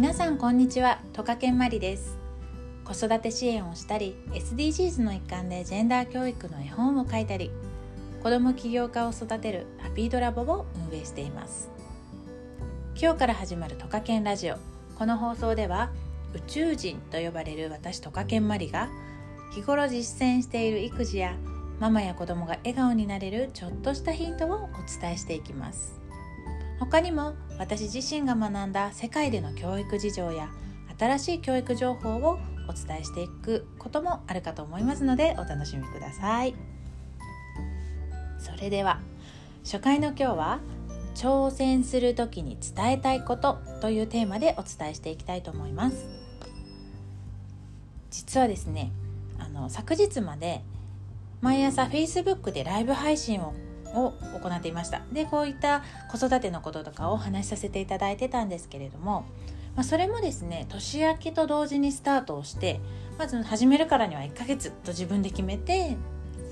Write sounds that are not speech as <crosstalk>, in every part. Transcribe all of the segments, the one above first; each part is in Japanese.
皆さんこんにちは。トカケンマリです。子育て支援をしたり SDGs の一環でジェンダー教育の絵本を書いたり子ども起業家を育てるハピードラボを運営しています。今日から始まるトカケンラジオ。この放送では宇宙人と呼ばれる私トカケンマリが日頃実践している育児やママや子供が笑顔になれるちょっとしたヒントをお伝えしていきます。他にも私自身が学んだ世界での教育事情や新しい教育情報をお伝えしていくこともあるかと思いますのでお楽しみください。それでは初回の今日は挑戦する時に伝えたいことというテーマでお伝えしていきたいと思います。実はですねあの昨日まで毎朝 Facebook でライブ配信をを行っていました。でこういった子育てのこととかをお話しさせていただいてたんですけれども、まあ、それもですね年明けと同時にスタートをしてまず始めるからには1ヶ月と自分で決めて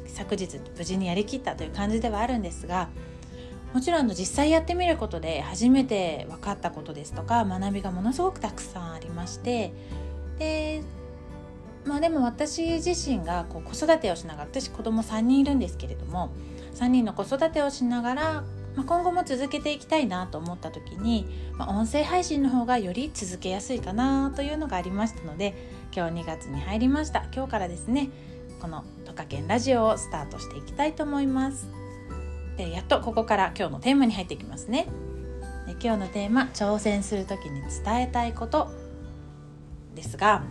昨日無事にやりきったという感じではあるんですがもちろん実際やってみることで初めて分かったことですとか学びがものすごくたくさんありましてでまあでも私自身がこう子育てをしながら私子供3人いるんですけれども3人の子育てをしながら、まあ、今後も続けていきたいなと思った時に、まあ、音声配信の方がより続けやすいかなというのがありましたので今日2月に入りました。今日からですねこの「トカケンラジオ」をスタートしていきたいと思います。でやっとここから今日のテーマに入っていきますね。で今日のテーマ「挑戦する時に伝えたいこと」ですが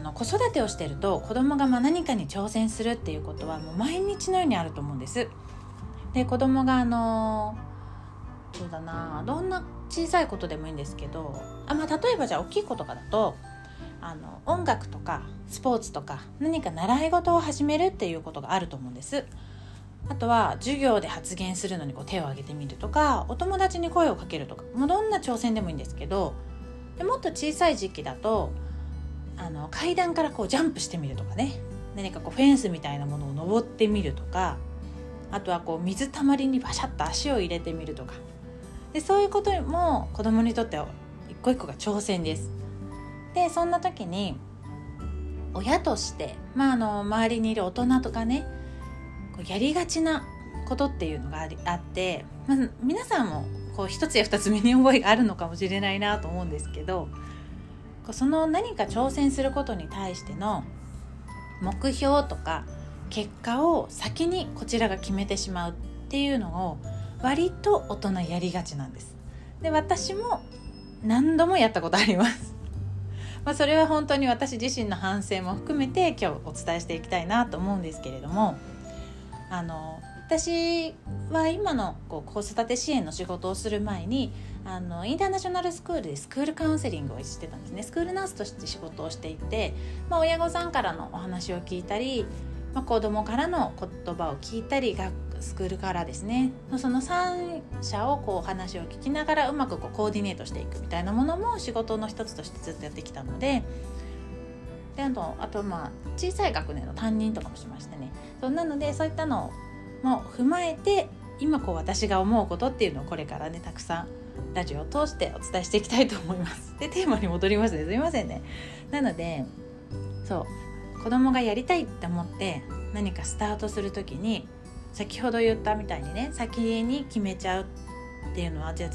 の子育てをしてると子供がま何かに挑戦するっていうことはもう毎日のようにあると思うんです。で子供があのそうだなどんな小さいことでもいいんですけどあ、まあ、例えばじゃあ大きい子とかだとあの音楽とかスポーツとか何か習い事を始めるっていうことがあると思うんです。あとは授業で発言するのにこう手を挙げてみるとかお友達に声をかけるとかもうどんな挑戦でもいいんですけどでもっと小さい時期だとあの階段からこうジャンプしてみるとかね。何かこうフェンスみたいなものを登ってみるとか。あとはこう水たまりにバシャッと足を入れてみるとか。でそういうことも子供にとっては一個一個が挑戦です。でそんな時に親として、まあ、あの周りにいる大人とかね。こうやりがちなことっていうのがあって、まあ、皆さんもこう一つや二つ身に覚えがあるのかもしれないなと思うんですけど。その何か挑戦することに対しての目標とか結果を先にこちらが決めてしまうっていうのを割と大人やりがちなんです。で私も何度もやったことあります。<laughs> まあ、それは本当に私自身の反省も含めて今日お伝えしていきたいなと思うんですけれどもあの私は今のこう子育て支援の仕事をする前にあのインターナショナルスクールでスクールカウンセリングをしてたんですね。スクールナースとして仕事をしていて、まあ、親御さんからのお話を聞いたり、まあ、子供からの言葉を聞いたり学スクールからですね。その3者をこう話を聞きながらうまくこうコーディネートしていくみたいなものも仕事の一つとしてずっとやってきたので。であとあとまあ小さい学年の担任とかもしましてね。そなのでそういったのも踏まえて今こう私が思うことっていうのをこれからねたくさんラジオを通してお伝えしていきたいと思います。<laughs> でテーマに戻りますねすいませんね。なのでそう子供がやりたいって思って何かスタートする時に先ほど言ったみたいにね先に決めちゃうっていうのはじゃあ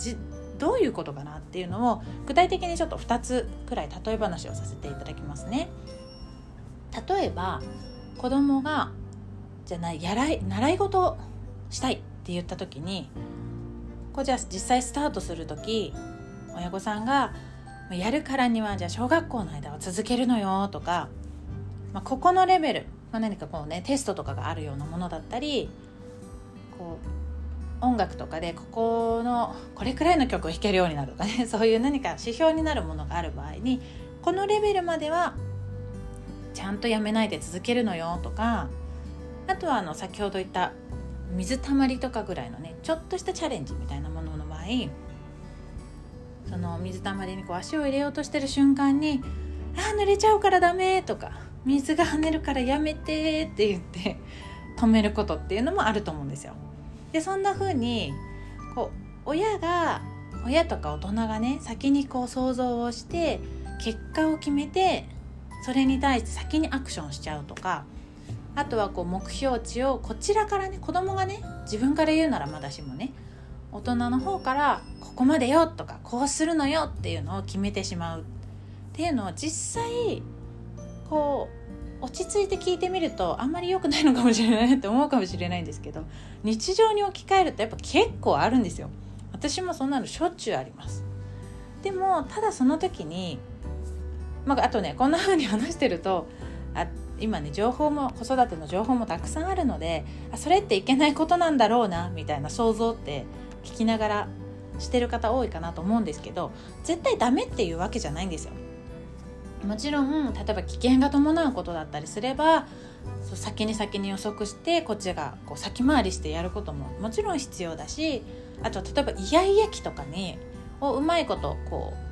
どういうことかなっていうのを具体的にちょっと2つくらい例え話をさせていただきますね。例えば子供がじゃないやらい習い事したいって言った時にこうじゃあ実際スタートする時親御さんがやるからにはじゃあ小学校の間は続けるのよとか、まあ、ここのレベル、まあ、何かこうねテストとかがあるようなものだったりこう音楽とかでここのこれくらいの曲を弾けるようになるとかね <laughs> そういう何か指標になるものがある場合にこのレベルまではちゃんとやめないで続けるのよとかあとはあの先ほど言った水たまりとかぐらいのねちょっとしたチャレンジみたいなものの場合その水たまりにこう足を入れようとしてる瞬間に「ああ濡れちゃうからダメ」とか「水が跳ねるからやめて」って言って止めることっていうのもあると思うんですよ。でそんな風にこう親が親とか大人がね先にこう想像をして結果を決めてそれに対して先にアクションしちゃうとかあとはこう目標値をこちらからね子供がね自分から言うならまだしもね大人の方からここまでよとかこうするのよっていうのを決めてしまうっていうのを実際こう落ち着いて聞いてみるとあんまり良くないのかもしれないって思うかもしれないんですけど日常に置き換えるとやっぱ結構あるんですよ。私もそんなのしょっちゅうあります。でもただその時に、まあ、あとねこんな風に話してるとあ今ね情報も子育ての情報もたくさんあるのであそれっていけないことなんだろうなみたいな想像って聞きながらしてる方多いかなと思うんですけど絶対ダメっていうわけじゃないんですよ。もちろん例えば危険が伴うことだったりすれば先に先に予測してこっちがこう先回りしてやることももちろん必要だしあと例えばイヤイヤ期とかにをうまいことこう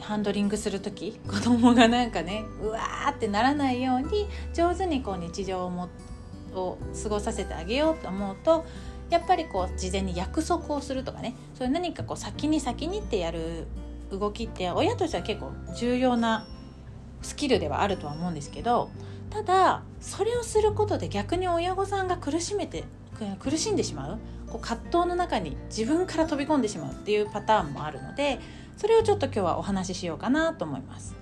ハンドリングする時子供がなんかねうわーってならないように上手にこう日常をもを過ごさせてあげようと思うとやっぱりこう事前に約束をするとかね。そういう何かこう先に先にってやる動きって親としては結構重要なスキルではあるとは思うんですけどただそれをすることで逆に親御さんが苦しめて苦しんでしまうこう葛藤の中に自分から飛び込んでしまうっていうパターンもあるのでそれをちょっと今日はお話ししようかなと思います。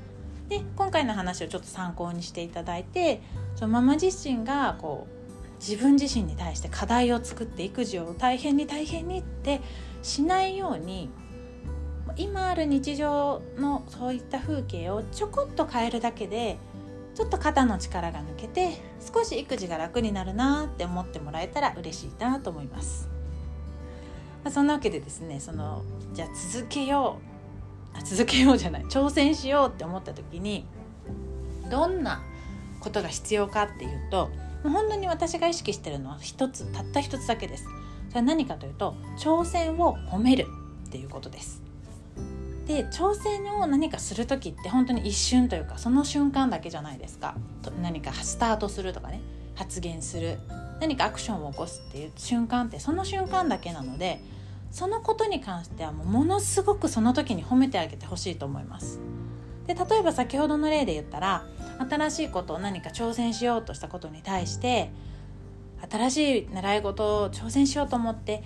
で今回の話をちょっと参考にしていただいてそのママ自身がこう自分自身に対して課題を作って育児を大変に大変にってしないように今ある日常のそういった風景をちょこっと変えるだけでちょっと肩の力が抜けて少し育児が楽になるなって思ってもらえたら嬉しいなと思います。まあ、そんなわけでですねそのじゃあ続けようあ続けようじゃない挑戦しようって思った時にどんなことが必要かっていうと本当に私が意識してるのは一つたった一つだけです。それは何かというと挑戦を褒めるっていうことです。で挑戦を何かする時って本当に一瞬というかその瞬間だけじゃないですか何かスタートするとかね発言する何かアクションを起こすっていう瞬間ってその瞬間だけなのでそのことに関してはもうものすごくその時に褒めてあげてほしいと思います。で例えば先ほどの例で言ったら新しいことを何か挑戦しようとしたことに対して新しい習い事を挑戦しようと思って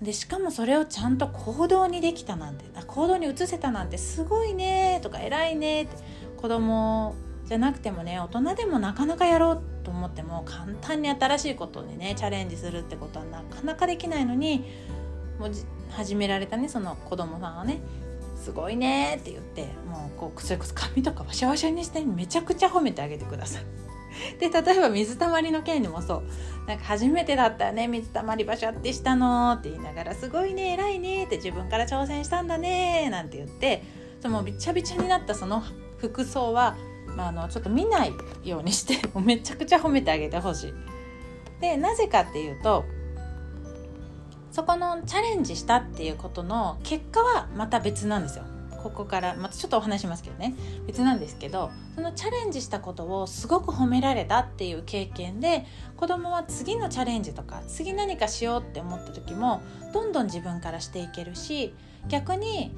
でしかもそれをちゃんと行動にできたなんて行動に移せたなんてすごいねとか偉いねって子供じゃなくてもね大人でもなかなかやろうと思っても簡単に新しいことにねチャレンジするってことはなかなかできないのにもう始められたねその子供さんはねすごいねって言ってもうこうそれこそ髪とかわしゃわしゃにしてめちゃくちゃ褒めてあげてください。<laughs> で例えば水たまりの件にもそうなんか初めてだったよね水たまり場所ってしたのって言いながらすごいね偉いねって自分から挑戦したんだねなんて言ってそのびちゃびちゃになったその服装は、まあ、あのちょっと見ないようにして <laughs> めちゃくちゃ褒めてあげてほしい。でなぜかっていうとそこのチャレンジしたっていうことの結果はまた別なんですよ。ここからまたちょっとお話しますけどね別なんですけどそのチャレンジしたことをすごく褒められたっていう経験で子供は次のチャレンジとか次何かしようって思った時もどんどん自分からしていけるし逆に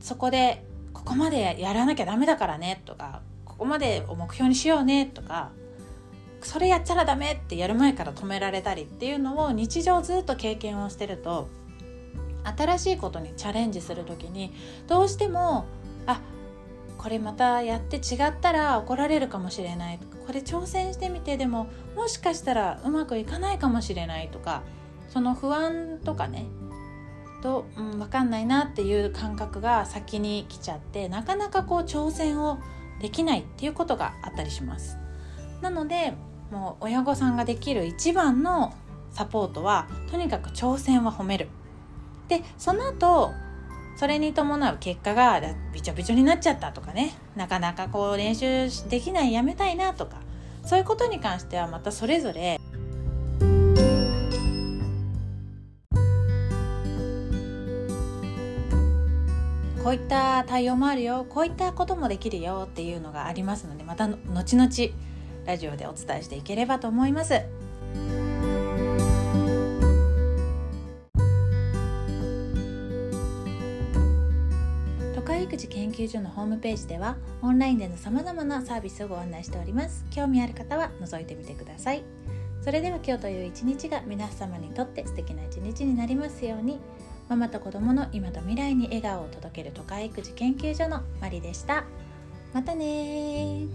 そこでここまでやらなきゃダメだからねとかここまでを目標にしようねとかそれやっちゃらダメってやる前から止められたりっていうのを日常ずっと経験をしてると新しいことにチャレンジする時にどうしてもあこれまたやって違ったら怒られるかもしれないとかこれ挑戦してみてでももしかしたらうまくいかないかもしれないとかその不安とかねと、うん、分かんないなっていう感覚が先に来ちゃってなかなかこう挑戦をできないっていうことがあったりします。なのでもう親御さんができる一番のサポートはとにかく挑戦は褒める。でその後それに伴う結果がびちょびちょになっちゃったとかね。なかなかこう練習できないやめたいなとか。そういうことに関してはまたそれぞれこういった対応もあるよこういったこともできるよっていうのがありますのでまた後々ラジオでお伝えしていければと思います。育児研究所のホームページではオンラインでのさまざまなサービスをご案内しております。興味ある方は覗いてみてください。それでは今日という一日が皆様にとって素敵な一日になりますように。ママと子供の今と未来に笑顔を届ける都会育児研究所のマリでした。またね